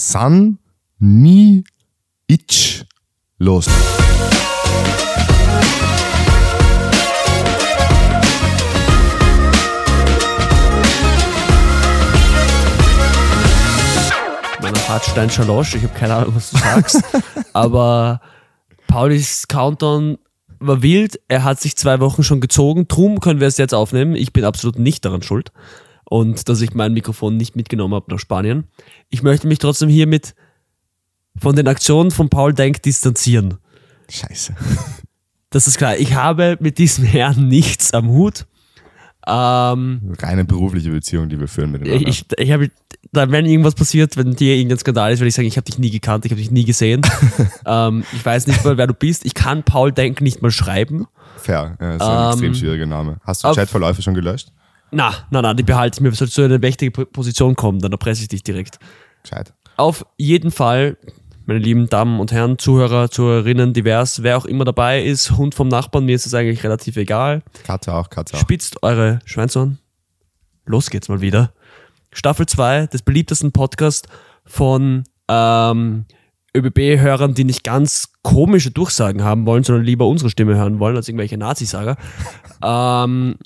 San Ni Ich. Los. Meiner Hartstein Schalosch, ich habe keine Ahnung, was du sagst, aber Paulis Countdown war wild. Er hat sich zwei Wochen schon gezogen. Drum können wir es jetzt aufnehmen. Ich bin absolut nicht daran schuld. Und dass ich mein Mikrofon nicht mitgenommen habe nach Spanien. Ich möchte mich trotzdem hiermit von den Aktionen von Paul Denk distanzieren. Scheiße. Das ist klar. Ich habe mit diesem Herrn nichts am Hut. Ähm, Reine berufliche Beziehung, die wir führen miteinander. ich, ich habe, wenn irgendwas passiert, wenn dir irgendein Skandal ist, werde ich sagen, ich habe dich nie gekannt, ich habe dich nie gesehen. ähm, ich weiß nicht mal, wer du bist. Ich kann Paul Denk nicht mal schreiben. Fair. Ja, ist ein Ähm, extrem schwieriger Name. Hast du Chatverläufe schon gelöscht? Na, na, na, die behalte ich mir. Soll zu einer mächtigen Po- Position kommen, dann erpresse ich dich direkt. Gescheit. Auf jeden Fall, meine lieben Damen und Herren, Zuhörer, Zuhörerinnen, divers, wer auch immer dabei ist, Hund vom Nachbarn, mir ist es eigentlich relativ egal. Katze auch, Katze auch. Spitzt eure Schweinsohren. Los geht's mal wieder. Staffel 2 des beliebtesten Podcasts von ähm, ÖBB-Hörern, die nicht ganz komische Durchsagen haben wollen, sondern lieber unsere Stimme hören wollen als irgendwelche Nazisager. ähm,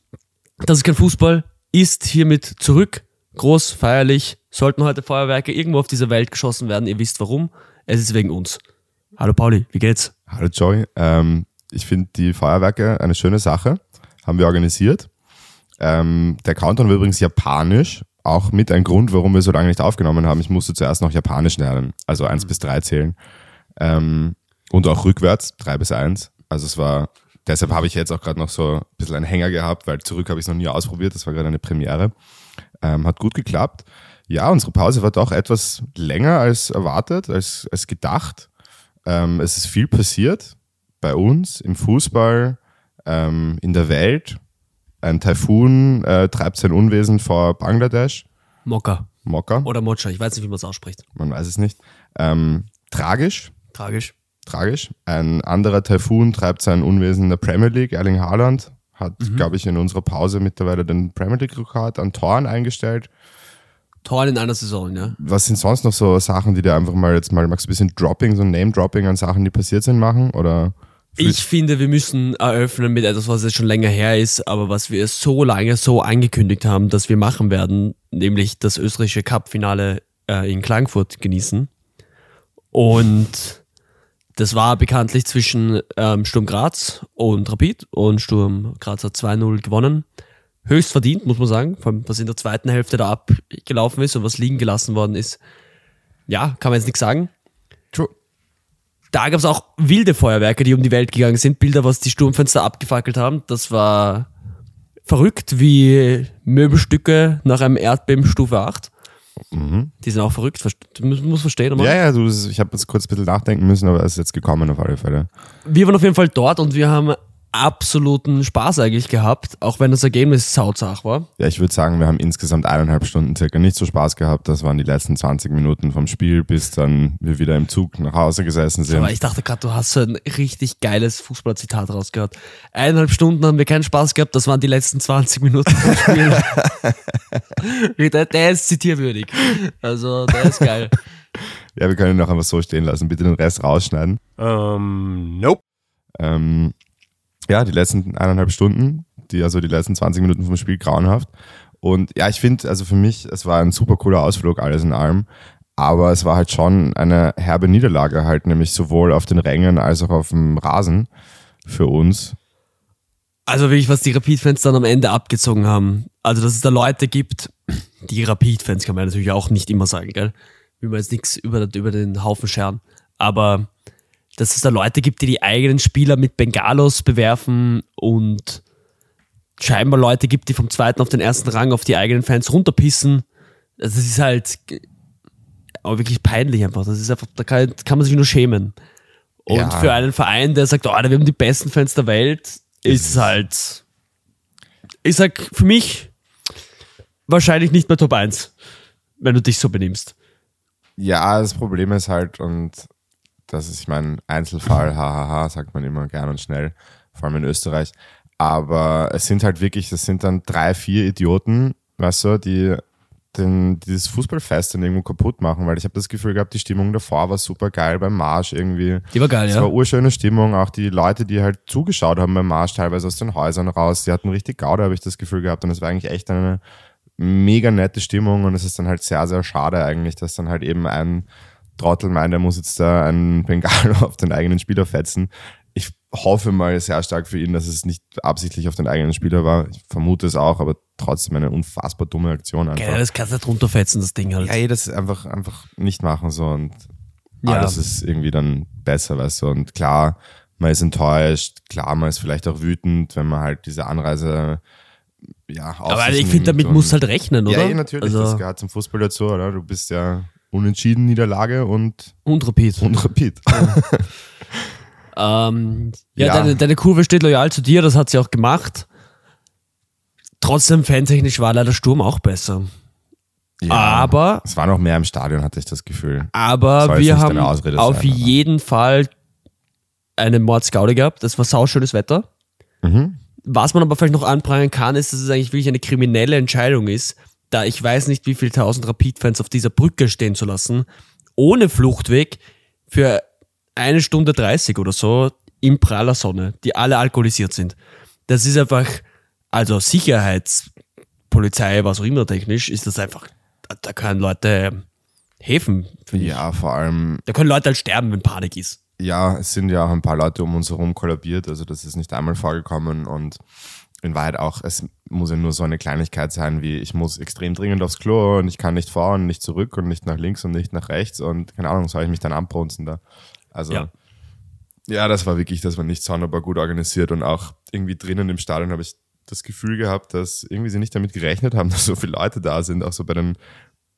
das ist kein Fußball, ist hiermit zurück. Groß, feierlich. Sollten heute Feuerwerke irgendwo auf dieser Welt geschossen werden, ihr wisst warum. Es ist wegen uns. Hallo Pauli, wie geht's? Hallo Joy. Ähm, ich finde die Feuerwerke eine schöne Sache. Haben wir organisiert. Ähm, der Countdown war übrigens japanisch. Auch mit ein Grund, warum wir so lange nicht aufgenommen haben. Ich musste zuerst noch Japanisch lernen. Also 1 bis 3 zählen. Ähm, und auch rückwärts, 3 bis 1. Also es war, deshalb habe ich jetzt auch gerade noch so ein bisschen einen Hänger gehabt, weil zurück habe ich es noch nie ausprobiert. Das war gerade eine Premiere. Ähm, hat gut geklappt. Ja, unsere Pause war doch etwas länger als erwartet, als, als gedacht. Ähm, es ist viel passiert bei uns im Fußball, ähm, in der Welt. Ein Taifun äh, treibt sein Unwesen vor Bangladesch. Mokka Mokka, oder Mocha, ich weiß nicht, wie man es ausspricht. man weiß es nicht. Ähm, tragisch, Tragisch. Tragisch. Ein anderer Taifun treibt sein Unwesen in der Premier League. Erling Haaland hat, glaube ich, in unserer Pause mittlerweile den Premier League-Rekord an Toren eingestellt. Tor in einer Saison, ja. Was sind sonst noch so Sachen, die dir einfach mal jetzt mal, magst du ein bisschen Dropping, so Name-Dropping an Sachen, die passiert sind, machen? Oder Ich finde, wir müssen eröffnen mit etwas, was jetzt schon länger her ist, aber was wir so lange so angekündigt haben, dass wir machen werden, nämlich das österreichische Cup-Finale äh, in Klagenfurt genießen. Und das war bekanntlich zwischen ähm, Sturm Graz und Rapid und Sturm Graz hat 2-0 gewonnen. Höchst verdient, muss man sagen, vor allem, was in der zweiten Hälfte da abgelaufen ist und was liegen gelassen worden ist. Ja, kann man jetzt nichts sagen. True. Da gab es auch wilde Feuerwerke, die um die Welt gegangen sind. Bilder, was die Sturmfenster abgefackelt haben. Das war verrückt wie Möbelstücke nach einem Erdbeben Stufe 8. Die sind auch verrückt. Du musst, verstehen. Ja, ja, du, ich habe jetzt kurz ein bisschen nachdenken müssen, aber es ist jetzt gekommen auf alle Fälle. Wir waren auf jeden Fall dort und wir haben absoluten Spaß eigentlich gehabt, auch wenn das Ergebnis sauzach war. Ja, ich würde sagen, wir haben insgesamt eineinhalb Stunden circa nicht so Spaß gehabt. Das waren die letzten 20 Minuten vom Spiel, bis dann wir wieder im Zug nach Hause gesessen sind. Aber ich dachte gerade, du hast so ein richtig geiles Fußballzitat rausgehört. Eineinhalb Stunden haben wir keinen Spaß gehabt, das waren die letzten 20 Minuten vom Spiel. der, der ist zitierwürdig. Also, der ist geil. Ja, wir können ihn auch einfach so stehen lassen. Bitte den Rest rausschneiden. Um, nope. Ähm, ja, die letzten eineinhalb Stunden, die, also die letzten 20 Minuten vom Spiel grauenhaft. Und ja, ich finde, also für mich, es war ein super cooler Ausflug, alles in allem. Aber es war halt schon eine herbe Niederlage halt, nämlich sowohl auf den Rängen als auch auf dem Rasen für uns. Also wirklich, was die Rapid-Fans dann am Ende abgezogen haben. Also, dass es da Leute gibt, die Rapid-Fans kann man natürlich auch nicht immer sagen, gell? Will man jetzt nichts über, über den Haufen scheren. Aber dass es da Leute gibt, die die eigenen Spieler mit Bengalos bewerfen und scheinbar Leute gibt, die vom zweiten auf den ersten Rang auf die eigenen Fans runterpissen. Also, das ist halt aber wirklich peinlich einfach. Das ist einfach, da kann, kann man sich nur schämen. Und Ja. für einen Verein, der sagt, oh, wir haben die besten Fans der Welt, ist es halt, ich sag, für mich wahrscheinlich nicht mehr Top 1, wenn du dich so benimmst. Ja, das Problem ist halt, und das ist, ich meine, Einzelfall, hahaha, sagt man immer gern und schnell, vor allem in Österreich. Aber es sind halt wirklich, das sind dann drei, vier Idioten, weißt du, die den, dieses Fußballfest dann irgendwo kaputt machen, weil ich habe das Gefühl gehabt, die Stimmung davor war super geil beim Marsch irgendwie. Die war geil, Es ja. war urschöne Stimmung, auch die Leute, die halt zugeschaut haben beim Marsch, teilweise aus den Häusern raus, die hatten richtig Gaude, habe ich das Gefühl gehabt. Und es war eigentlich echt eine mega nette Stimmung und es ist dann halt sehr, sehr schade eigentlich, dass dann halt eben ein Trottel meint, er muss jetzt da einen Bengalo auf den eigenen Spieler fetzen. Ich hoffe mal sehr stark für ihn, dass es nicht absichtlich auf den eigenen Spieler war. Ich vermute es auch, aber trotzdem eine unfassbar dumme Aktion einfach. Geil, das kannst du nicht runterfetzen, das Ding halt. Ja, ey, das einfach, einfach nicht machen so und Ja. alles ist irgendwie dann besser, weißt du. Und klar, man ist enttäuscht, klar, man ist vielleicht auch wütend, wenn man halt diese Anreise ja Aber ich finde, damit und- halt rechnen, oder? Ja, eh, natürlich, das Also, gehört zum Fußball dazu, oder? Du bist ja unentschieden Niederlage und, und Rapid. und Rapid. Ähm, ja, Ja. Deine, deine Kurve steht loyal zu dir, das hat sie auch gemacht. Trotzdem, fantechnisch war leider Sturm auch besser. Ja, Aber, es war noch mehr im Stadion, hatte ich das Gefühl. aber jetzt wir haben Ausrede auf sein, jeden Fall eine Mordsgaude gehabt. Das war sauschönes Wetter. Mhm. Was man aber vielleicht noch anprangern kann, ist, dass es eigentlich wirklich eine kriminelle Entscheidung ist, da ich weiß nicht, wie viele tausend Rapid-Fans auf dieser Brücke stehen zu lassen, ohne Fluchtweg für eine Stunde 30 oder so in praller Sonne, die alle alkoholisiert sind. Das ist einfach, also Sicherheitspolizei, was auch immer technisch, ist das einfach, da- da können Leute helfen. finde ich. Ja, vor allem Da können Leute halt sterben, wenn Panik ist. ja, es sind ja auch ein paar Leute um uns herum kollabiert, also das ist nicht einmal vorgekommen und in Wahrheit auch, es muss ja nur so eine Kleinigkeit sein, wie ich muss extrem dringend aufs Klo und ich kann nicht vor und nicht zurück und nicht nach links und nicht nach rechts und keine Ahnung, soll ich mich dann anbrunzen da. Also Ja. ja. das war wirklich, das war nicht sonderbar gut organisiert und auch irgendwie drinnen im Stadion habe ich das Gefühl gehabt, dass irgendwie sie nicht damit gerechnet haben, dass so viele Leute da sind, auch so bei den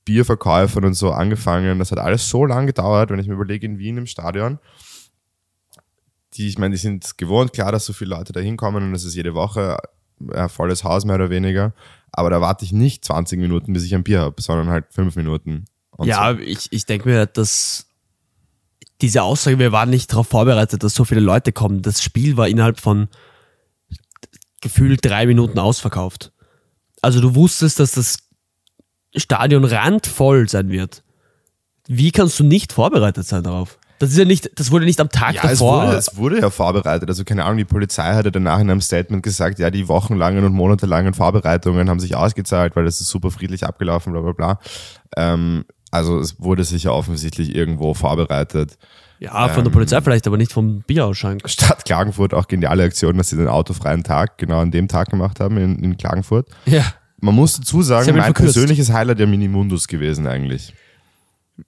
Bierverkäufern und so angefangen. Das hat alles so lange gedauert, wenn ich mir überlege, in Wien im Stadion, die, ich meine, die sind gewohnt, klar, dass so viele Leute da hinkommen und es ist jede Woche ein volles Haus mehr oder weniger. Aber da warte ich nicht 20 Minuten, bis ich ein Bier habe, sondern halt fünf Minuten. Ja, so. ich, ich denke mir, dass diese Aussage, wir waren nicht darauf vorbereitet, dass so viele Leute kommen. Das Spiel war innerhalb von gefühlt drei Minuten ausverkauft. Also du wusstest, dass das Stadion randvoll sein wird. Wie kannst du nicht vorbereitet sein darauf? Das ist ja nicht, das wurde nicht am Tag Ja, es davor. wurde, es wurde ja vorbereitet. Also keine Ahnung, die Polizei hatte danach in einem Statement gesagt, ja, die wochenlangen und monatelangen Vorbereitungen haben sich ausgezahlt, weil das ist super friedlich abgelaufen, bla bla bla. Ähm, also es wurde sicher offensichtlich irgendwo vorbereitet. ja, von der ähm, Polizei vielleicht, aber nicht vom Bierausschank. Stadt Klagenfurt auch geniale Aktion, dass sie den autofreien Tag genau an dem Tag gemacht haben in, in Klagenfurt. Ja. Man muss dazu sagen, mein verkürzt. persönliches Highlight der Minimundus gewesen eigentlich.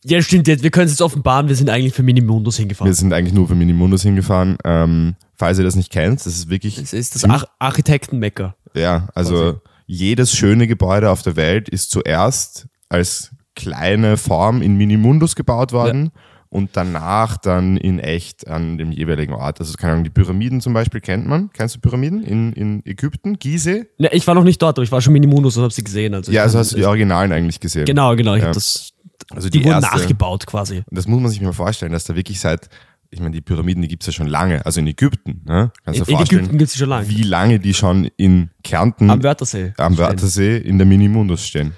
Ja, stimmt jetzt. Wir können es jetzt offenbaren, wir sind eigentlich für Minimundus hingefahren. Wir sind eigentlich nur für Minimundus hingefahren. Ähm, falls ihr das nicht kennt, das ist wirklich Das ist das Ar Architektenmecker. Ja, also jedes schöne Gebäude auf der Welt ist zuerst als kleine Form in Minimundus gebaut worden und danach dann in echt an dem jeweiligen Ort. Also keine Ahnung, die Pyramiden zum Beispiel kennt man. Kennst du Pyramiden in, in Ägypten? Gizeh? Ne, ich war noch nicht dort, aber ich war schon Minimundus und habe sie gesehen. Also Ja, also hast du die Originalen eigentlich gesehen. Genau, genau. Ich Ja. hab das, Also die, die, wurden erste, nachgebaut quasi. Und das muss man sich mal vorstellen, dass da wirklich seit, ich meine, die Pyramiden, die gibt's ja schon lange, also in Ägypten. Ne? Kannst du In, in Ägypten gibt es schon lange. wie lange die schon in Kärnten Am Wörthersee. am Wörthersee in der Minimundus stehen.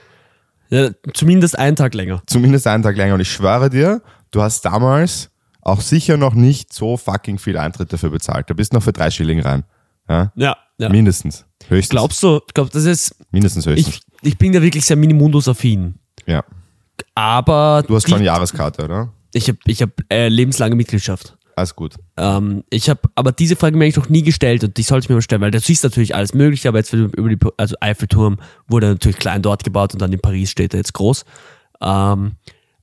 Ja, zumindest einen Tag länger. zumindest einen Tag länger. Und ich schwöre dir, du hast damals auch sicher noch nicht so fucking viel Eintritt dafür bezahlt. Du bist noch für drei Schilling rein. Ja? Ja, ja. Mindestens. Höchstens. Glaubst du, ich glaube, das ist, Mindestens höchstens. ich, ich bin da wirklich sehr Minimundus-affin. ja. Aber Du hast die, schon Jahreskarte, oder? ich habe ich hab, äh, lebenslange Mitgliedschaft. Alles gut. Ähm, ich habe aber diese Frage mir eigentlich noch nie gestellt und die sollte ich mir mal stellen, weil du siehst natürlich alles Mögliche, aber jetzt wird über die, also Eiffelturm wurde natürlich klein dort gebaut und dann in Paris steht er jetzt groß. Ähm,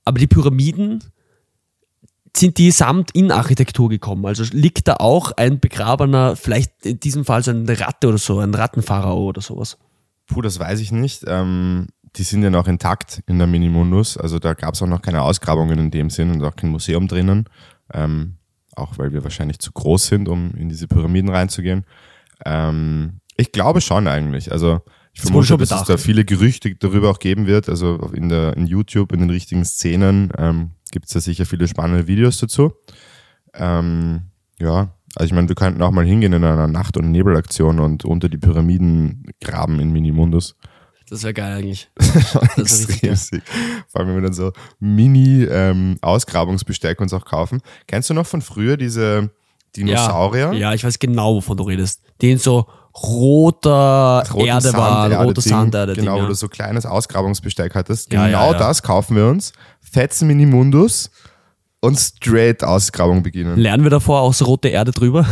aber die Pyramiden sind die samt Innenarchitektur gekommen. Also liegt da auch ein begrabener, vielleicht in diesem Fall so eine Ratte oder so, ein Rattenpharao oder sowas. Puh, das weiß ich nicht. Ähm, die sind ja noch intakt in der Minimundus. Also da gab es auch noch keine Ausgrabungen in dem Sinn und auch kein Museum drinnen. Ähm, auch weil wir wahrscheinlich zu groß sind, um in diese Pyramiden reinzugehen. Ähm, ich glaube schon eigentlich. Also ich Das vermute, schon dass es da viele Gerüchte darüber auch geben wird. Also in, der, in YouTube, in den richtigen Szenen ähm, gibt es da sicher viele spannende Videos dazu. Ähm, ja, also ich meine, wir könnten auch mal hingehen in einer Nacht- und Nebelaktion und unter die Pyramiden graben in Minimundus. Das wäre geil eigentlich. Extrem sick. Vor allem, wenn wir dann so Mini-Ausgrabungsbesteck uns auch kaufen. Kennst du noch von früher diese Dinosaurier? Ja, ja, ich weiß genau, wovon du redest. Die in so roter Roten Erde Sand- waren, Erde- roter Ding. Sanderde. Genau, Ding, wo du ja. so kleines Ausgrabungsbesteck hattest. Ja, genau ja, ja. das kaufen wir uns. Fetzen Minimundus und straight Ausgrabung beginnen. Lernen wir davor auch so rote Erde drüber?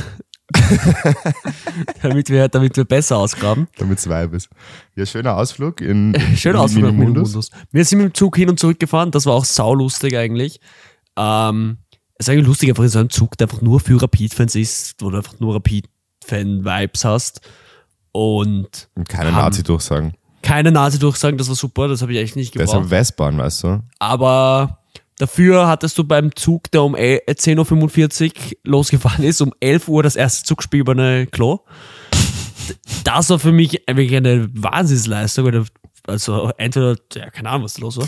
damit, wir, damit wir besser ausgraben. damit es Vibe ist. Ja, schöner Ausflug in, in aus mit Minimundus. Minimundus. Wir sind mit dem Zug hin und zurück gefahren. Das war auch saulustig eigentlich. Ähm, es ist eigentlich lustig, einfach in so einem Zug, der einfach nur für Rapid-Fans ist, wo du einfach nur Rapid-Fan-Vibes hast. Und Und keine Nazi-Durchsagen. keine Nazi-Durchsagen, das war super, das habe ich echt nicht gebraucht. Westbahn, weißt du? Aber dafür hattest du beim Zug, der um 10.45 Uhr losgefahren ist, um 11 Uhr das erste Zugspiel über eine Klo. Das war für mich wirklich eine Wahnsinnsleistung. Also entweder, ja, keine Ahnung, was los war.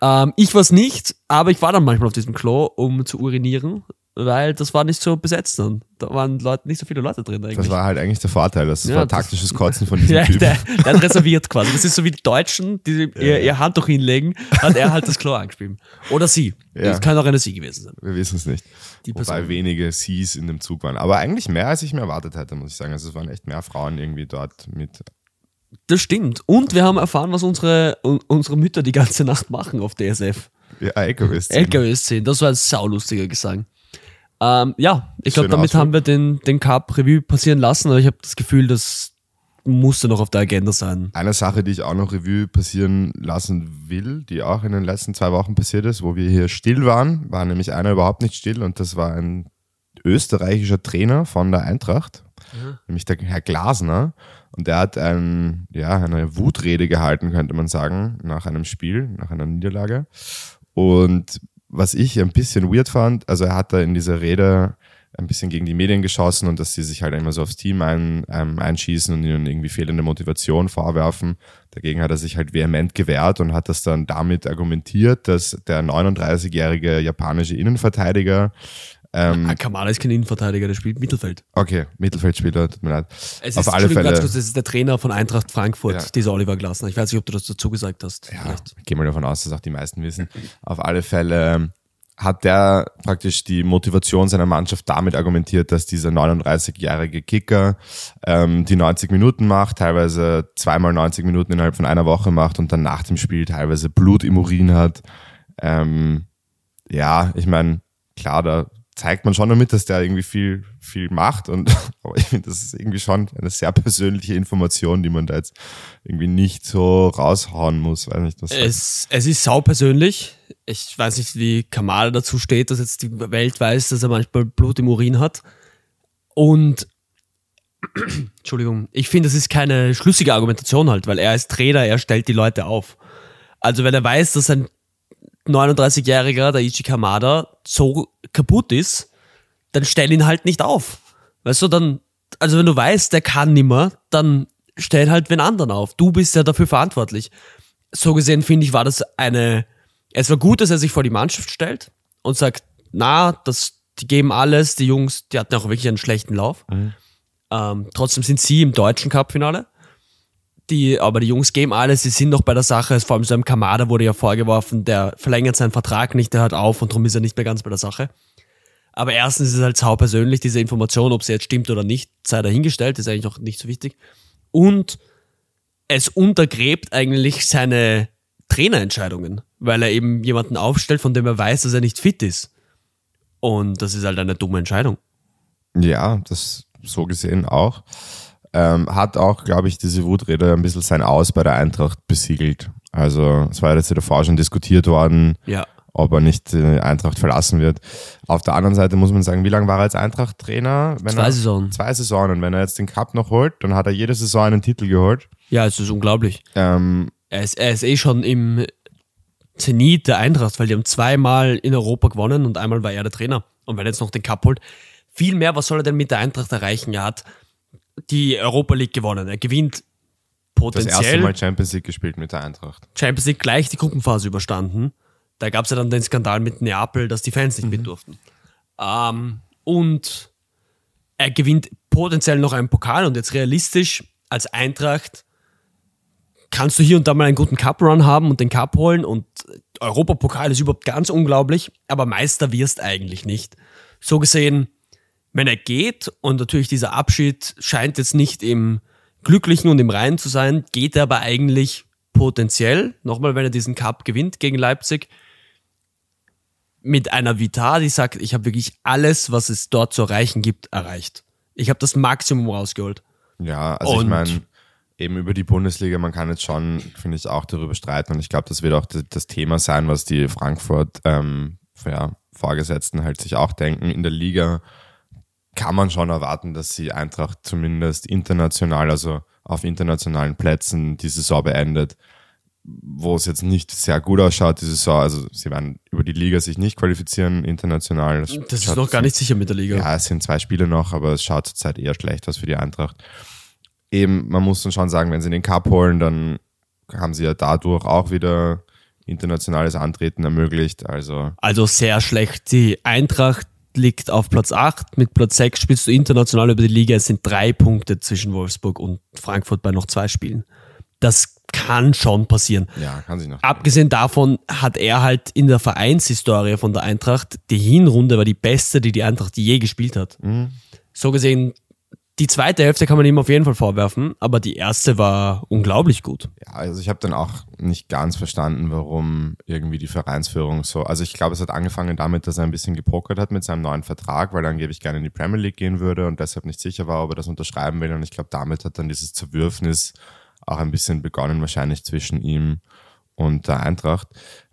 Ähm, ich war es nicht, aber ich war dann manchmal auf diesem Klo, um zu urinieren, weil das war nicht so besetzt dann. Da waren Leute, nicht so viele Leute drin eigentlich. Das war halt eigentlich der Vorteil. Das Ja, war das- taktisches Kotzen von diesem ja, Typ. der, der hat reserviert quasi. Das ist so wie die Deutschen, die ihr, ihr Handtuch hinlegen, hat er halt das Klo angespielt. Oder sie. Ja. Das kann auch eine sie gewesen sein. Wir wissen es nicht. Die Wobei Person. wenige Cs in dem Zug waren. Aber eigentlich mehr, als ich mir erwartet hätte, muss ich sagen. Also es waren echt mehr Frauen irgendwie dort mit. Das stimmt. Und wir haben erfahren, was unsere, un, unsere Mütter die ganze Nacht machen auf DSF. Ja, LKWs. LKW-Szenen. Das war ein saulustiger Gesang. Ähm, ja, ich glaube, damit Ausflug. haben wir den, den Cup Revue passieren lassen, aber ich habe das Gefühl, das musste noch auf der Agenda sein. Eine Sache, die ich auch noch Revue passieren lassen will, die auch in den letzten zwei Wochen passiert ist, wo wir hier still waren, war nämlich einer überhaupt nicht still und das war ein österreichischer Trainer von der Eintracht, nämlich der Herr Glasner. Und der hat ein, ja, eine Wutrede gehalten, könnte man sagen, nach einem Spiel, nach einer Niederlage. Und was ich ein bisschen weird fand, also er hat da in dieser Rede ein bisschen gegen die Medien geschossen und dass sie sich halt immer so aufs Team ein, ähm, einschießen und ihnen irgendwie fehlende Motivation vorwerfen. Dagegen hat er sich halt vehement gewehrt und hat das dann damit argumentiert, dass der 39-jährige japanische Innenverteidiger, ähm, Ah, Kamala ist kein Innenverteidiger, der spielt Mittelfeld. okay, Mittelfeldspieler, tut mir leid, Es auf ist, alle Fälle, Ganz kurz, das ist der Trainer von Eintracht Frankfurt, Ja. dieser Oliver Glasner. Ich weiß nicht, ob du das dazu gesagt hast. ja, Vielleicht. ich gehe mal davon aus, dass auch die meisten wissen, auf alle Fälle ähm, hat der praktisch die Motivation seiner Mannschaft damit argumentiert, dass dieser 39-jährige Kicker ähm, die 90 Minuten macht, teilweise zweimal 90 Minuten innerhalb von einer Woche macht und dann nach dem Spiel teilweise Blut im Urin hat. Ähm, ja, ich meine, klar, da zeigt man schon damit, dass der irgendwie viel, viel macht und aber ich finde, das ist irgendwie schon eine sehr persönliche Information, die man da jetzt irgendwie nicht so raushauen muss. Weiß nicht, was Es, es ist sau persönlich. Ich weiß nicht, wie Kamala dazu steht, dass jetzt die Welt weiß, dass er manchmal Blut im Urin hat. Und Entschuldigung, ich finde, das ist keine schlüssige Argumentation halt, weil er ist Trainer, er stellt die Leute auf. Also wenn er weiß, dass ein 39-Jähriger, der Ichi Kamada, so kaputt ist, dann stell ihn halt nicht auf. Weißt du, dann, also wenn du weißt, der kann nimmer, dann stell halt wen anderen auf. Du bist ja dafür verantwortlich. So gesehen finde ich, war das eine, es war gut, dass er sich vor die Mannschaft stellt und sagt, na, das, die geben alles, die Jungs, die hatten auch wirklich einen schlechten Lauf. Ähm, trotzdem sind sie im deutschen Cup-Finale. Die, aber die Jungs geben alles, sie sind noch bei der Sache. Vor allem so einem Kamada wurde ja vorgeworfen, der verlängert seinen Vertrag nicht, der hört auf und darum ist er nicht mehr ganz bei der Sache. Aber erstens ist es halt sau persönlich, diese Information, ob sie jetzt stimmt oder nicht, sei dahingestellt, ist eigentlich auch nicht so wichtig. Und es untergräbt eigentlich seine Trainerentscheidungen, weil er eben jemanden aufstellt, von dem er weiß, dass er nicht fit ist. Und das ist halt eine dumme Entscheidung. Ja, das so gesehen auch. Ähm, hat auch, glaube ich, diese Wutrede ein bisschen sein Aus bei der Eintracht besiegelt. Also es war ja jetzt davor schon diskutiert worden, Ja. ob er nicht die Eintracht verlassen wird. Auf der anderen Seite muss man sagen, wie lange war er als Eintracht-Trainer? Wenn Zwei er, Saisonen. Zwei Saisonen. Wenn er jetzt den Cup noch holt, dann hat er jede Saison einen Titel geholt. Ja, es ist unglaublich. Ähm, Er ist, er ist eh schon im Zenit der Eintracht, weil die haben zweimal in Europa gewonnen und einmal war er der Trainer. Und wenn er jetzt noch den Cup holt, viel mehr, was soll er denn mit der Eintracht erreichen? Er hat die Europa League gewonnen. Er gewinnt das potenziell erste Mal Champions League gespielt mit der Eintracht. Champions League gleich die Gruppenphase überstanden. Da gab es ja dann den Skandal mit Neapel, dass die Fans nicht mit durften. Ähm, und er gewinnt potenziell noch einen Pokal und jetzt realistisch als Eintracht kannst du hier und da mal einen guten Cup-Run haben und den Cup holen und Europapokal ist überhaupt ganz unglaublich, aber Meister wirst eigentlich nicht. So gesehen, wenn er geht und natürlich dieser Abschied scheint jetzt nicht im Glücklichen und im Reinen zu sein, geht er aber eigentlich potenziell, nochmal, wenn er diesen Cup gewinnt gegen Leipzig, mit einer Vita, die sagt, ich habe wirklich alles, was es dort zu erreichen gibt, erreicht. Ich habe das Maximum rausgeholt. Ja, also Und- ich meine, eben über die Bundesliga, man kann jetzt schon, finde ich, auch darüber streiten und ich glaube, das wird auch das Thema sein, was die Frankfurt ähm, ja, Vorgesetzten halt sich auch denken. In der Liga kann man schon erwarten, dass sie Eintracht zumindest international, also auf internationalen Plätzen die Saison beendet, wo es jetzt nicht sehr gut ausschaut, die Saison. Also sie werden über die Liga sich nicht qualifizieren, international. Das ist schaut noch gar nicht sicher mit der Liga. ja, es sind zwei Spiele noch, aber es schaut zurzeit eher schlecht aus für die Eintracht. Eben, man muss dann schon sagen, wenn sie den Cup holen, dann haben sie ja dadurch auch wieder internationales Antreten ermöglicht. Also Also sehr schlecht. Die Eintracht liegt auf Platz 8. Mit Platz 6 spielst du international über die Liga. Es sind drei Punkte zwischen Wolfsburg und Frankfurt bei noch zwei Spielen. Das kann schon passieren. ja, kann sich noch. Abgesehen davon hat er halt in der Vereinshistorie von der Eintracht, die Hinrunde war die beste, die die Eintracht je gespielt hat. So gesehen, die zweite Hälfte kann man ihm auf jeden Fall vorwerfen, aber die erste war unglaublich gut. Ja, also ich habe dann auch nicht ganz verstanden, warum irgendwie die Vereinsführung so. Also ich glaube, es hat angefangen damit, dass er ein bisschen gepokert hat mit seinem neuen Vertrag, weil er angeblich gerne in die Premier League gehen würde und deshalb nicht sicher war, ob er das unterschreiben will. Und ich glaube, damit hat dann dieses Zerwürfnis auch ein bisschen begonnen, wahrscheinlich zwischen ihm und der Eintracht.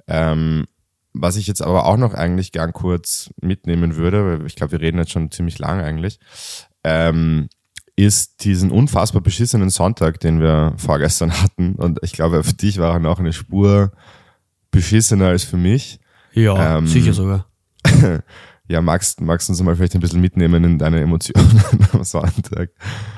Ähm, was ich jetzt aber auch noch eigentlich gern kurz mitnehmen würde, weil ich glaube, wir reden jetzt schon ziemlich lang eigentlich, ähm, ist diesen unfassbar beschissenen Sonntag, den wir vorgestern hatten. Und ich glaube, für dich war er noch eine Spur beschissener als für mich. Ja, Ähm, sicher sogar. Ja, magst, magst du uns mal vielleicht ein bisschen mitnehmen in deine Emotionen am Sonntag?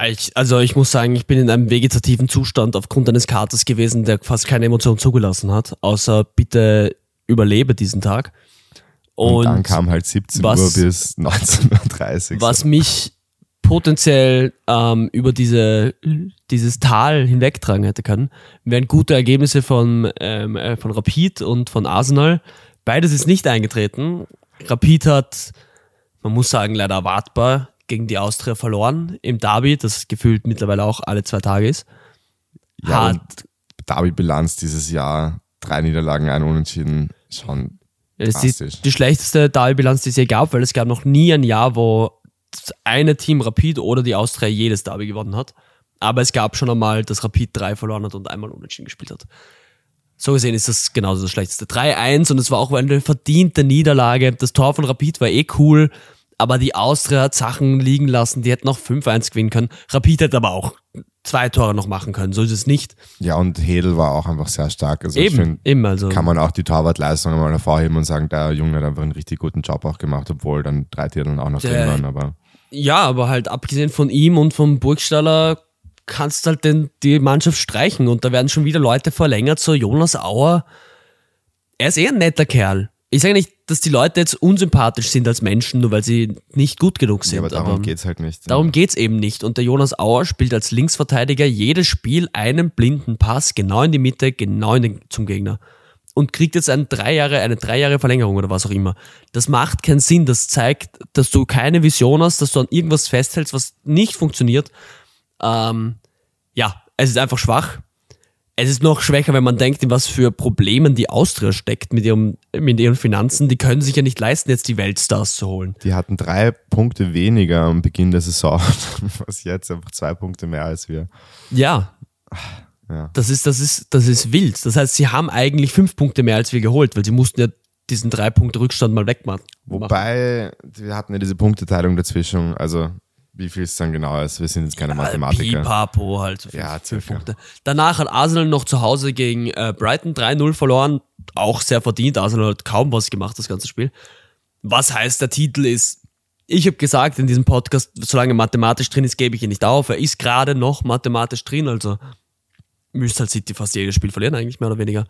Ich, also ich muss sagen, ich bin in einem vegetativen Zustand aufgrund eines Katers gewesen, der fast keine Emotion zugelassen hat, außer bitte überlebe diesen Tag. Und, Und, dann kam halt 17 was- Uhr bis 19.30 Uhr. was mich potenziell ähm, über diese, dieses Tal hinwegtragen hätte können, wären gute Ergebnisse von, ähm, äh, von Rapid und von Arsenal. Beides ist nicht eingetreten. Rapid hat, man muss sagen, leider erwartbar gegen die Austria verloren im Derby, das gefühlt mittlerweile auch alle zwei Tage ist. Ja, hat, Derby-Bilanz dieses Jahr, drei Niederlagen, ein Unentschieden, schon Ja, Das ist die, die schlechteste Derby-Bilanz, die es je gab, weil es gab noch nie ein Jahr, wo eine Team Rapid oder die Austria jedes Derby gewonnen hat. Aber es gab schon einmal, dass Rapid drei verloren hat und einmal unentschieden gespielt hat. So gesehen ist das genauso das schlechteste. 3-1 und es war auch eine verdiente Niederlage. Das Tor von Rapid war eh cool, aber die Austria hat Sachen liegen lassen, die hätten auch 5-1 gewinnen können. Rapid hätte aber auch zwei Tore noch machen können, so ist es nicht. Ja, und Hedel war auch einfach sehr stark. Also Eben, finde, eben, also. kann man auch die Torwartleistung mal hervorheben und sagen, der Junge hat einfach einen richtig guten Job auch gemacht, obwohl dann drei Titel auch noch drin waren. Aber Ja, aber halt abgesehen von ihm und vom Burgstaller kannst halt den, die Mannschaft streichen und da werden schon wieder Leute verlängert, so Jonas Auer. Er ist eher ein netter Kerl. Ich sage nicht, dass die Leute jetzt unsympathisch sind als Menschen, nur weil sie nicht gut genug sind. ja, aber darum geht's halt nicht. Darum geht's eben nicht. Und der Jonas Auer spielt als Linksverteidiger jedes Spiel einen blinden Pass genau in die Mitte, genau in den, zum Gegner. Und kriegt jetzt eine drei Jahre, eine drei Jahre Verlängerung oder was auch immer. Das macht keinen Sinn. Das zeigt, dass du keine Vision hast, dass du an irgendwas festhältst, was nicht funktioniert. Ähm, ja, es ist einfach schwach. Es ist noch schwächer, wenn man denkt, in was für Problemen die Austria steckt mit, ihrem, mit ihren Finanzen. Die können sich ja nicht leisten, jetzt die Weltstars zu holen. Die hatten drei Punkte weniger am Beginn der Saison, was jetzt einfach zwei Punkte mehr als wir. Ja. Ja. Das ist, das ist, das ist wild. Das heißt, sie haben eigentlich fünf Punkte mehr als wir geholt, weil sie mussten ja diesen drei Punkte Rückstand mal wegmachen. Wobei, wir hatten ja diese Punkteteilung dazwischen, also wie viel es dann genau ist, wir sind jetzt keine Mathematiker. Pipapo halt. So Ja, fünf. Punkte. Danach hat Arsenal noch zu Hause gegen äh, Brighton 3-0 verloren. Auch sehr verdient. Arsenal hat kaum was gemacht, das ganze Spiel. Was heißt, der Titel ist, ich habe gesagt in diesem Podcast, solange mathematisch drin ist, gebe ich ihn nicht auf. Er ist gerade noch mathematisch drin, also müsste halt City fast jedes Spiel verlieren, eigentlich mehr oder weniger.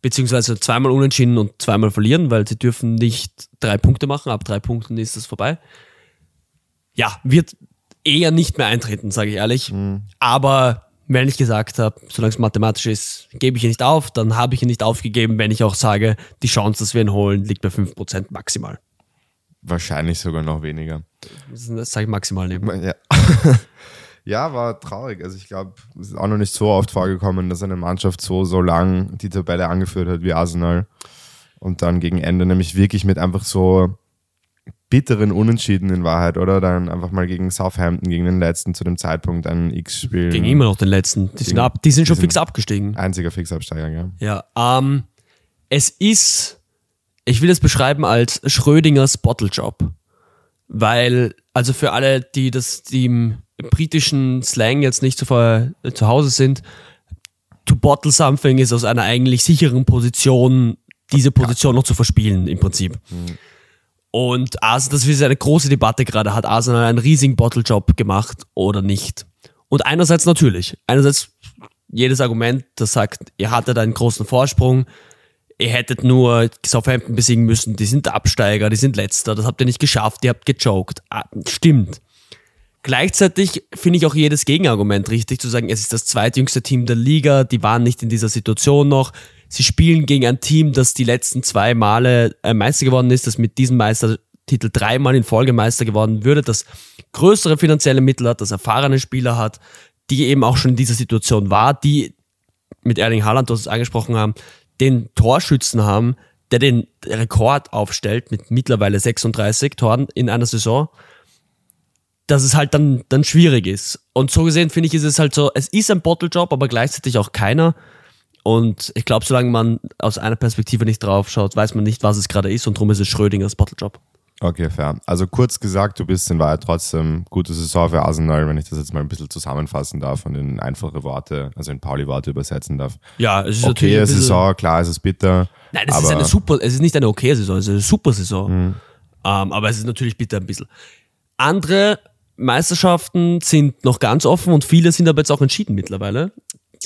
Beziehungsweise zweimal unentschieden und zweimal verlieren, weil sie dürfen nicht drei Punkte machen. Ab drei Punkten ist das vorbei. Ja, wird eher nicht mehr eintreten, sage ich ehrlich. Aber wenn ich gesagt habe, solange es mathematisch ist, gebe ich ihn nicht auf, dann habe ich ihn nicht aufgegeben, wenn ich auch sage, die Chance, dass wir ihn holen, liegt bei 5% maximal. Wahrscheinlich sogar noch weniger. Das, das sage ich maximal nehmen. Ja. ja, war traurig. Also ich glaube, es ist auch noch nicht so oft vorgekommen, dass eine Mannschaft so, so lang die Tabelle angeführt hat wie Arsenal. Und dann gegen Ende nämlich wirklich mit einfach so bitteren Unentschieden in Wahrheit, oder? Dann einfach mal gegen Southampton, gegen den letzten zu dem Zeitpunkt ein X-Spiel. Gegen immer noch den letzten. Die, sind, ab, die sind schon die fix sind- abgestiegen. Einziger Fixabsteiger, ja. Ja, ähm, es ist, ich will es beschreiben als Schrödingers Bottlejob. Weil, also für alle, die das, im britischen Slang jetzt nicht so vor, zu Hause sind, to bottle something ist aus einer eigentlich sicheren Position, diese Position noch zu verspielen, im Prinzip. Und Arsenal, das ist eine große Debatte gerade, hat Arsenal einen riesigen Bottlejob gemacht oder nicht? Und einerseits natürlich, einerseits jedes Argument, das sagt, ihr hattet einen großen Vorsprung, ihr hättet nur Southampton besiegen müssen, die sind Absteiger, die sind Letzter, das habt ihr nicht geschafft, ihr habt gejoked. Ah, stimmt. Gleichzeitig finde ich auch jedes Gegenargument richtig, zu sagen, es ist das zweitjüngste Team der Liga, die waren nicht in dieser Situation noch. Sie spielen gegen ein Team, das die letzten zwei Male äh, Meister geworden ist, das mit diesem Meistertitel dreimal in Folge Meister geworden würde, das größere finanzielle Mittel hat, das erfahrene Spieler hat, die eben auch schon in dieser Situation war, die mit Erling Haaland, du hast es angesprochen haben, den Torschützen haben, der den Rekord aufstellt mit mittlerweile 36 Toren in einer Saison, dass es halt dann, dann schwierig ist. Und so gesehen finde ich, ist es halt so, es ist ein Bottlejob, aber gleichzeitig auch keiner. Und ich glaube, solange man aus einer Perspektive nicht drauf schaut, weiß man nicht, was es gerade ist und darum ist es Schrödingers Bottlejob. Okay, fair. Also kurz gesagt, du bist in Wahrheit trotzdem gute Saison für Arsenal, wenn ich das jetzt mal ein bisschen zusammenfassen darf und in einfache Worte, also in Pauli-Worte übersetzen darf. Ja, es ist Okay, ist Saison, klar, es ist bitter. Nein, es ist eine super, es ist nicht eine okay Saison, es ist eine super Saison. Ähm, aber es ist natürlich bitter ein bisschen. Andere Meisterschaften sind noch ganz offen und viele sind aber jetzt auch entschieden mittlerweile.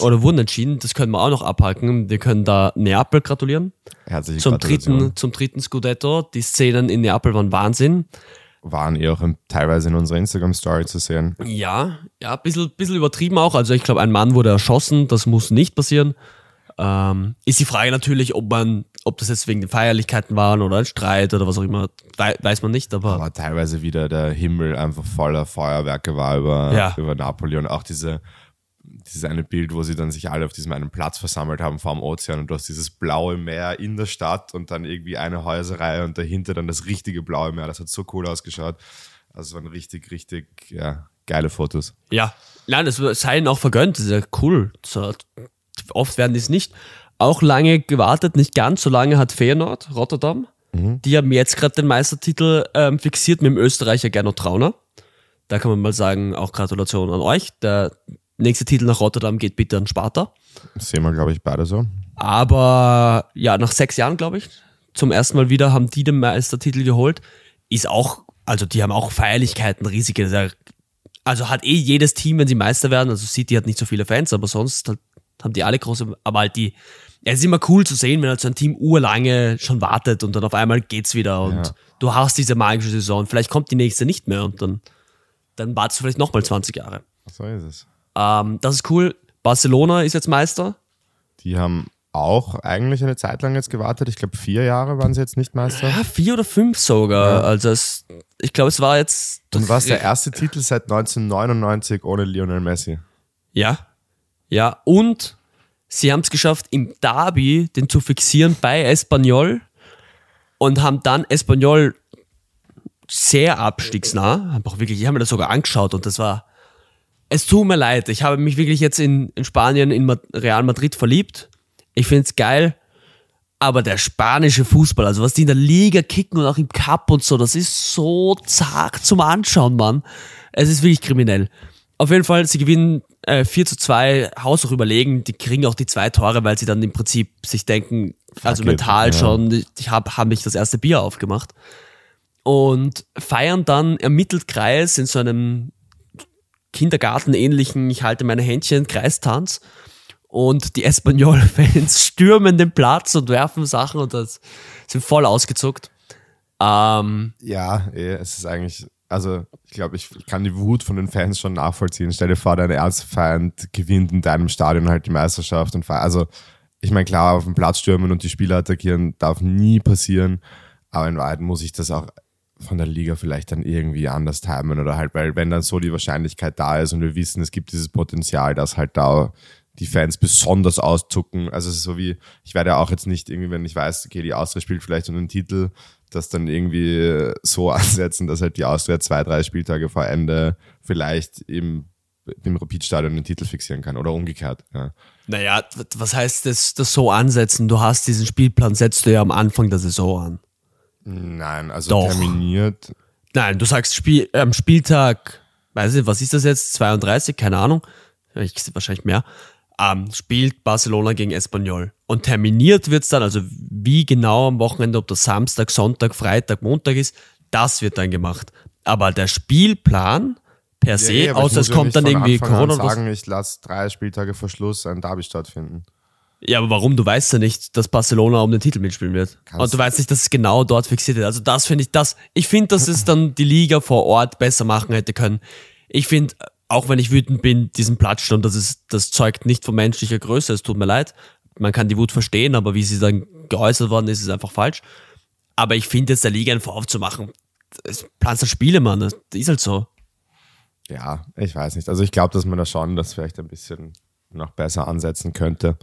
Oder wurden entschieden, das können wir auch noch abhaken. Wir können da Neapel gratulieren. Herzliche Zum dritten, zum dritten Scudetto. Die Szenen in Neapel waren Wahnsinn. Waren eh auch im, teilweise in unserer Instagram-Story zu sehen. Ja, ja, ein bisschen, bisschen übertrieben auch. Also ich glaube, ein Mann wurde erschossen, das muss nicht passieren. Ähm, ist die Frage natürlich, ob man, ob das jetzt wegen den Feierlichkeiten waren oder ein Streit oder was auch immer, wei weiß man nicht, aber, Aber teilweise wieder der Himmel einfach voller Feuerwerke war über, Ja. über Napoli und auch diese, dieses eine Bild, wo sie dann sich alle auf diesem einen Platz versammelt haben vor dem Ozean und du hast dieses blaue Meer in der Stadt und dann irgendwie eine Häuserreihe und dahinter dann das richtige blaue Meer. Das hat so cool ausgeschaut. Also es waren richtig, richtig ja, geile Fotos. ja. Nein, das sei ihnen auch vergönnt, das ist ja cool. So, oft werden die es nicht. Auch lange gewartet, nicht ganz so lange hat Feyenoord, Rotterdam. Die haben jetzt gerade den Meistertitel ähm, fixiert mit dem Österreicher Gernot Trauner. Da kann man mal sagen, auch Gratulation an euch. Der nächste Titel nach Rotterdam geht bitte an Sparta. Das sehen wir, glaube ich, beide so. Aber ja, nach sechs Jahren, glaube ich, zum ersten Mal wieder haben die den Meistertitel geholt. Ist auch, also die haben auch Feierlichkeiten, riesige. Also hat eh jedes Team, wenn sie Meister werden, also City hat nicht so viele Fans, aber sonst haben die alle große, aber halt die, es ist immer cool zu sehen, wenn halt so ein Team urlange schon wartet und dann auf einmal geht's wieder und Ja. du hast diese magische Saison. Vielleicht kommt die nächste nicht mehr und dann, dann wartest du vielleicht nochmal 20 Jahre. So ist es. Ähm, das ist cool. Barcelona ist jetzt Meister. Die haben auch eigentlich eine Zeit lang jetzt gewartet. Ich glaube, vier Jahre waren sie jetzt nicht Meister. Ja, vier oder fünf sogar. Also es, ich glaube, es war jetzt. Und war es der erste Titel seit 1999 ohne Lionel Messi. Ja. Ja, und sie haben es geschafft, im Derby den zu fixieren bei Espanyol und haben dann Espanyol sehr abstiegsnah, auch wirklich, ich habe mir das sogar angeschaut und das war, es tut mir leid, ich habe mich wirklich jetzt in, in Spanien, in Real Madrid verliebt. Ich finde es geil, aber der spanische Fußball, also was die in der Liga kicken und auch im Cup und so, das ist so zart zum Anschauen, Mann. Es ist wirklich kriminell. Auf jeden Fall, sie gewinnen äh, 4 zu 2, haushoch überlegen. Die kriegen auch die zwei Tore, weil sie dann im Prinzip sich denken, also it, mental ja. schon, ich habe hab mich das erste Bier aufgemacht. Und feiern dann im Mittelkreis in so einem Kindergartenähnlichen, ich halte meine Händchen, Kreistanz. Und die Espanyol-Fans stürmen den Platz und werfen Sachen und das sind voll ausgezuckt. Ähm, Ja, eh, es ist eigentlich, also ich glaube, ich, ich kann die Wut von den Fans schon nachvollziehen. Stell dir vor, dein Erzfeind gewinnt in deinem Stadion halt die Meisterschaft und also ich meine, klar, auf dem Platz stürmen und die Spieler attackieren darf nie passieren, aber in Wahrheit muss ich das auch von der Liga vielleicht dann irgendwie anders timen oder halt, weil wenn dann so die Wahrscheinlichkeit da ist und wir wissen, es gibt dieses Potenzial, dass halt da die Fans besonders auszucken. Also es ist so wie, ich werde auch jetzt nicht irgendwie, wenn ich weiß, okay, die Austria spielt vielleicht um den Titel, das dann irgendwie so ansetzen, dass halt die Austria zwei, drei Spieltage vor Ende vielleicht im, im Rapidstadion den Titel fixieren kann oder umgekehrt. Ja. Naja, was heißt das, das so ansetzen? Du hast diesen Spielplan, setzt du ja am Anfang der Saison an. Nein, also Doch. terminiert. Nein, du sagst Spiel, am Spieltag, weiß ich, was ist das jetzt? 32, keine Ahnung. Ich, wahrscheinlich mehr. Ähm, spielt Barcelona gegen Espanyol. Und terminiert wird's dann, also wie genau am Wochenende, ob das Samstag, Sonntag, Freitag, Montag ist, das wird dann gemacht. Aber der Spielplan per se, Ja, ich außer es ja kommt nicht dann irgendwie Anfang an Corona was. sagen, ich lasse drei Spieltage vor Schluss ein Derby stattfinden. Ja, aber warum? Du weißt ja nicht, dass Barcelona um den Titel mitspielen wird. Kannst- Und du weißt nicht, dass es genau dort fixiert ist. Also das finde ich, das, ich finde, dass es dann die Liga vor Ort besser machen hätte können. Ich finde, auch wenn ich wütend bin, diesen Platzstand, das ist, das zeugt nicht von menschlicher Größe. Es tut mir leid. Man kann die Wut verstehen, aber wie sie dann geäußert worden ist, ist einfach falsch. Aber ich finde jetzt der Liga einen Vorwurf zu machen. Das planst das Spiele, Mann. Das ist halt so. Ja, ich weiß nicht. Also ich glaube, dass man da schon das vielleicht ein bisschen noch besser ansetzen könnte.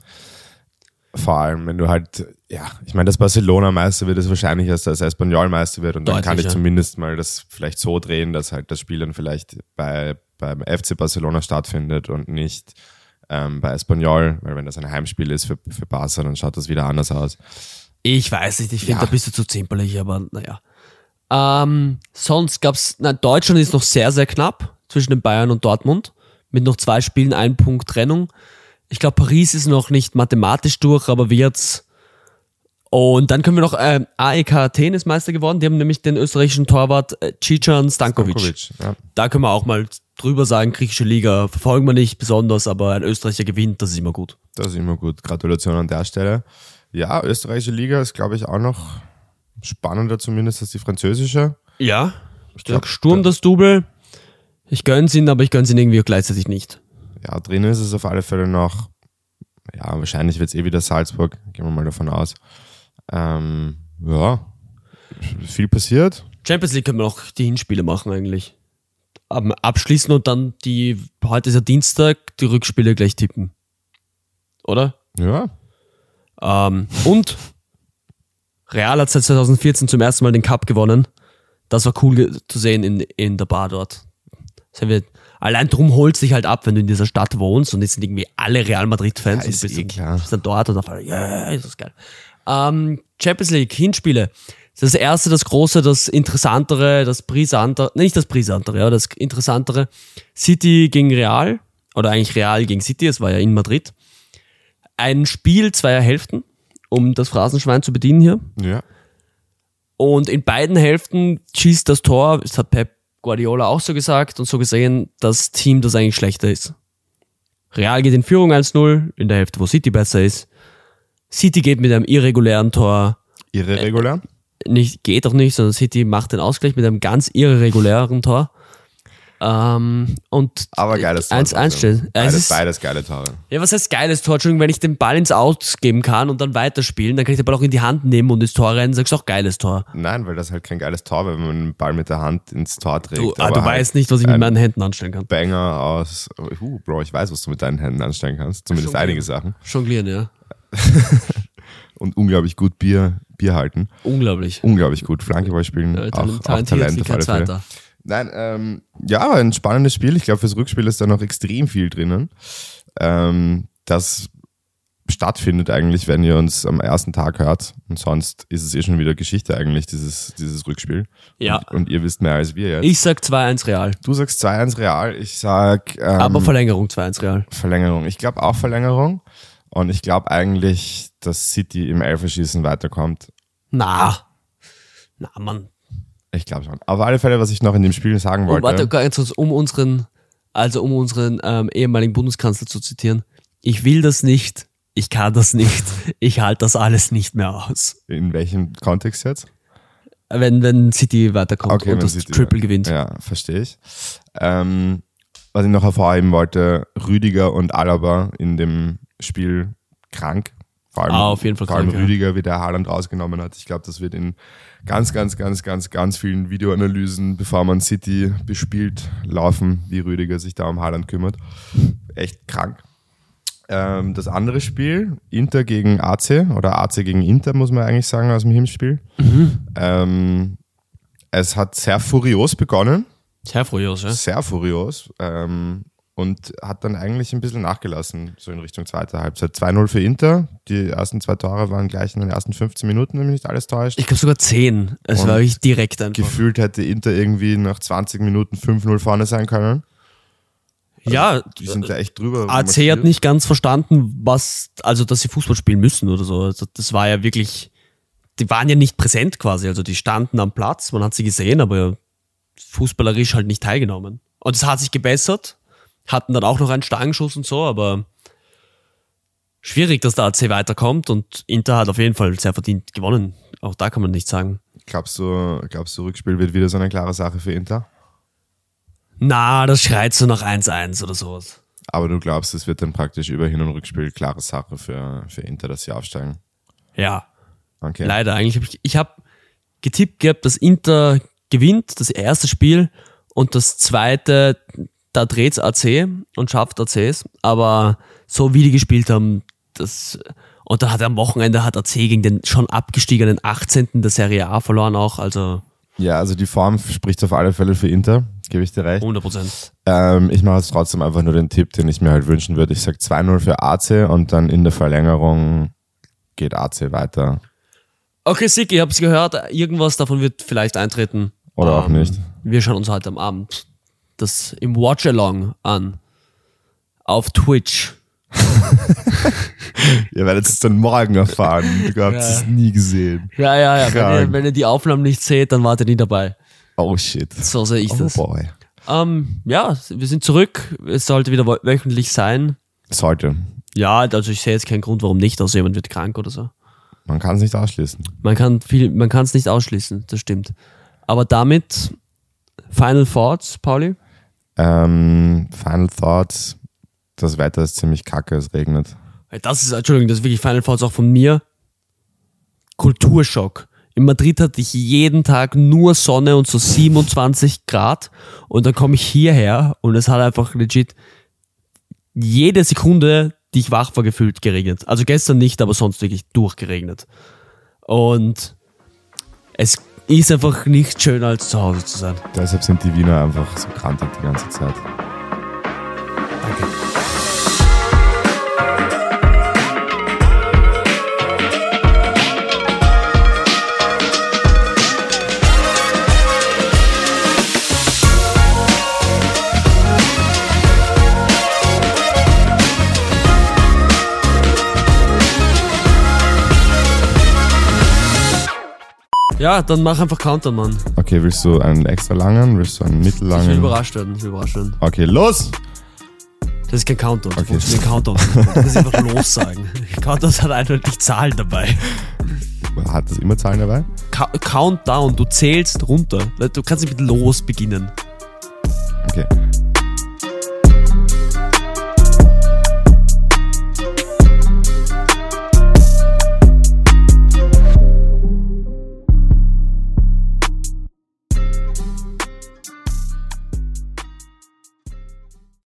Vor allem, wenn du halt, ja, ich meine, dass Barcelona Meister wird, ist wahrscheinlich erst, dass Espanyol Meister wird und dann kann ich Deutlich, ja. zumindest mal das vielleicht so drehen, dass halt das Spiel dann vielleicht bei, beim FC Barcelona stattfindet und nicht ähm, bei Espanyol, weil wenn das ein Heimspiel ist für, für Barca, dann schaut das wieder anders aus. Ich weiß nicht, ich finde, Ja. da bist du zu zimperlich, aber naja. Ähm, sonst gab's, na, Deutschland ist noch sehr, sehr knapp zwischen den Bayern und Dortmund. Mit noch zwei Spielen, ein Punkt Trennung. Ich glaube, Paris ist noch nicht mathematisch durch, aber wird's. Und dann können wir noch, ähm, AEK Athen ist Meister geworden. Die haben nämlich den österreichischen Torwart äh, Cican Stankovic. Djokovic, ja. Da können wir auch mal drüber sagen, griechische Liga verfolgen wir nicht besonders, aber ein Österreicher gewinnt, das ist immer gut. Das ist immer gut. Gratulation an der Stelle. Ja, österreichische Liga ist, glaube ich, auch noch spannender zumindest als die französische. Ja, ich glaub, Sturm da- das Double. Ich gönn's ihnen, aber ich gönn's ihnen irgendwie auch gleichzeitig nicht. Ja, drin ist es auf alle Fälle noch. Ja, wahrscheinlich wird es eh wieder Salzburg. Gehen wir mal davon aus. Ähm, ja, viel passiert. Champions League können wir noch die Hinspiele machen eigentlich. Ab- Abschließen und dann die, heute ist ja Dienstag, die Rückspiele gleich tippen. Oder? Ja, Ähm, und Real hat seit 2014 zum ersten Mal den Cup gewonnen. Das war cool zu sehen in, in der Bar dort. Wir, allein drum holt sich halt ab, wenn du in dieser Stadt wohnst und jetzt sind irgendwie alle Real Madrid-Fans Ja, und bist, eh dann, bist dann dort und auf einmal, ja, ist das geil. Ähm, Champions League, Hinspiele. Das erste, das große, das interessantere, das brisantere, nicht das brisantere, ja, das interessantere. City gegen Real, oder eigentlich Real gegen City, es war ja in Madrid. Ein Spiel zweier Hälften, um das Phrasenschwein zu bedienen hier. ja. Und in beiden Hälften schießt das Tor, das hat Pep Guardiola auch so gesagt und so gesehen, das Team, das eigentlich schlechter ist. Real geht in Führung 1-0, in der Hälfte, wo City besser ist. City geht mit einem irregulären Tor, Ihre regulär? Nicht, geht doch nicht, sondern City macht den Ausgleich mit einem ganz irregulären Tor. Ähm, und Aber geiles Tor. 1-1 trotzdem. steht. Ja, es Beides, ist- beides geile Tore. Ja, was heißt geiles Tor? Entschuldigung, wenn ich den Ball ins Out geben kann und dann weiterspielen, dann kann ich den Ball auch in die Hand nehmen und ins Tor rennen, sagst du auch geiles Tor. Nein, weil das halt kein geiles Tor wäre, wenn man den Ball mit der Hand ins Tor trägt. Du, ah, du halt weißt nicht, was ich mit ein meinen Händen anstellen kann. Banger aus. Uh, Bro, ich weiß, was du mit deinen Händen anstellen kannst. Zumindest Schon einige. Sachen. Jonglieren, ja. Und unglaublich gut Bier, Bier halten. Unglaublich. Unglaublich gut. Flankeball spielen. Äh, auch, auch Talent auf alle Fälle. Nein, ähm, ja, ein spannendes Spiel. Ich glaube, fürs Rückspiel ist da noch extrem viel drinnen. Ähm, das stattfindet eigentlich, wenn ihr uns am ersten Tag hört. Und sonst ist es eh schon wieder Geschichte eigentlich, dieses, dieses Rückspiel. Ja. Und, und ihr wisst mehr als wir jetzt. Ich sag 2-1 Real. du sagst 2-1 Real, ich sag ähm, Aber Verlängerung 2-1 Real. Verlängerung. Ich glaube auch Verlängerung. Und ich glaube eigentlich, dass City im Elferschießen weiterkommt. Na. Na, Mann. Ich glaube schon. Auf alle Fälle, was ich noch in dem Spiel sagen Oh, wollte. warte, ganz kurz, um unseren, also um unseren ähm, ehemaligen Bundeskanzler zu zitieren. Ich will das nicht. Ich kann das nicht. Ich halte das alles nicht mehr aus. In welchem Kontext jetzt? wenn, wenn City weiterkommt Okay, und das City- Triple gewinnt. Ja, verstehe ich. Ähm, was ich noch hervorheben wollte, Rüdiger und Alaba in dem Spiel krank. Vor allem, Ah, auf jeden Fall vor allem krank, ja. Rüdiger, wie der Haaland rausgenommen hat. Ich glaube, das wird in ganz, ganz, ganz, ganz, ganz vielen Videoanalysen, bevor man City bespielt, laufen, wie Rüdiger sich da um Haaland kümmert. Echt krank. Ähm, das andere Spiel, Inter gegen AC oder AC gegen Inter, muss man eigentlich sagen, aus dem Hinspiel. Mhm. Ähm, es hat sehr furios begonnen Sehr furios, ja. sehr furios ähm, und hat dann eigentlich ein bisschen nachgelassen, so in Richtung zweiter Halbzeit. 2-0 für Inter. Die ersten zwei Tore waren gleich in den ersten 15 Minuten, wenn mich nicht alles täuscht. Ich glaube sogar 10. Es war wirklich direkt einfach. Gefühlt hätte Inter irgendwie nach 20 Minuten 5-0 vorne sein können. ja, Die sind da echt drüber. AC hat nicht ganz verstanden, was, also dass sie Fußball spielen müssen oder so. Also das war ja wirklich, die waren ja nicht präsent quasi. Also die standen am Platz, man hat sie gesehen, aber fußballerisch halt nicht teilgenommen. Und es hat sich gebessert, hatten dann auch noch einen Stangenschuss und so, aber schwierig, dass der AC weiterkommt und Inter hat auf jeden Fall sehr verdient gewonnen. Auch da kann man nicht sagen. Glaubst du, glaubst du, Rückspiel wird wieder so eine klare Sache für Inter? Na, das schreit so nach 1-1 oder sowas. Aber du glaubst, es wird dann praktisch über Hin- und Rückspiel klare Sache für, für Inter, dass sie aufsteigen. Ja, Okay. Leider, eigentlich habe ich, ich habe getippt gehabt, dass Inter gewinnt, das erste Spiel und das zweite, da dreht's AC und schafft ACs, aber so wie die gespielt haben, das, und dann hat er am Wochenende hat AC gegen den schon abgestiegenen 18. der Serie A verloren auch, also Ja, also die Form spricht auf alle Fälle für Inter, gebe ich dir recht. 100 Prozent. Ähm, ich mache jetzt trotzdem einfach nur den Tipp, den ich mir halt wünschen würde. Ich sage 2-0 für AC und dann in der Verlängerung geht AC weiter. Okay, Siki, ich hab's gehört, irgendwas davon wird vielleicht eintreten. Oder auch Ähm, nicht. Wir schauen uns heute am Abend das im Watch-Along an. Auf Twitch. Ihr werdet es dann morgen erfahren. Du habt es nie gesehen. Ja, ja, ja. Wenn ihr, wenn ihr die Aufnahmen nicht seht, dann wart ihr nie dabei. Oh shit. So sehe ich Oh das. boy. Ähm, ja, wir sind zurück. Es sollte wieder wö- wöchentlich sein. Sollte. Ja, also ich sehe jetzt keinen Grund, warum nicht, außer jemand wird krank oder so. Man kann es nicht ausschließen. Man kann viel, man kann es nicht ausschließen, das stimmt. Aber damit Final Thoughts, Pauli? Ähm, Final Thoughts. Das Wetter ist ziemlich kacke, es regnet. Das ist, Entschuldigung, das ist wirklich Final Thoughts auch von mir. Kulturschock. In Madrid hatte ich jeden Tag nur Sonne und so 27 Grad und dann komme ich hierher und es hat einfach legit jede Sekunde, die ich wach war, gefühlt geregnet. Also gestern nicht, aber sonst wirklich durchgeregnet. Und es ist einfach nicht schöner als zu Hause zu sein. Deshalb sind die Wiener einfach so krantig die ganze Zeit. Ja, dann mach einfach Countdown, Mann. Okay, willst du einen extra langen? Willst du einen Ich will mittellangen? überrascht werden, ich will überrascht werden. Okay, los! Das ist kein Countdown. Okay. Das ist ein Countdown. Du kannst einfach los sagen. Countdowns hat eindeutig Zahlen dabei. Hat das immer Zahlen dabei? Ca Countdown, du zählst runter. Du kannst nicht mit los beginnen. Okay.